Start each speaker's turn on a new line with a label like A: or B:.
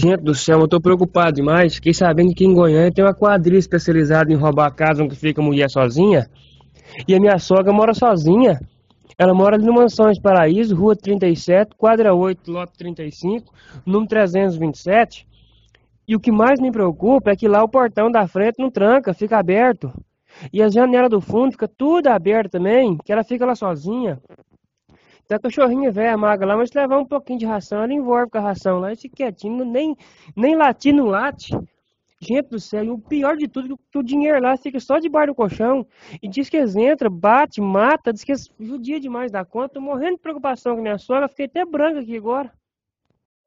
A: Gente do céu, eu tô preocupado demais. Fiquei sabendo que em Goiânia tem uma quadrilha especializada em roubar a casa onde fica a mulher sozinha. E a minha sogra mora sozinha. Ela mora ali no Mansões Paraíso, rua 37, quadra 8, lote 35, número 327. E o que mais me preocupa é que lá o portão da frente não tranca, fica aberto. E as janelas do fundo fica tudo aberto também, que ela fica lá sozinha. Tem a cachorrinha velha, magra lá, mas levar um pouquinho de ração, ela envolve com a ração lá e fica quietinho, nem, nem latir não late. Gente do céu, e o pior de tudo que o dinheiro lá fica só debaixo do colchão. E diz que eles entram, bate, mata, diz que eles judia demais da conta. Tô morrendo de preocupação com minha sogra, fiquei até branca aqui agora.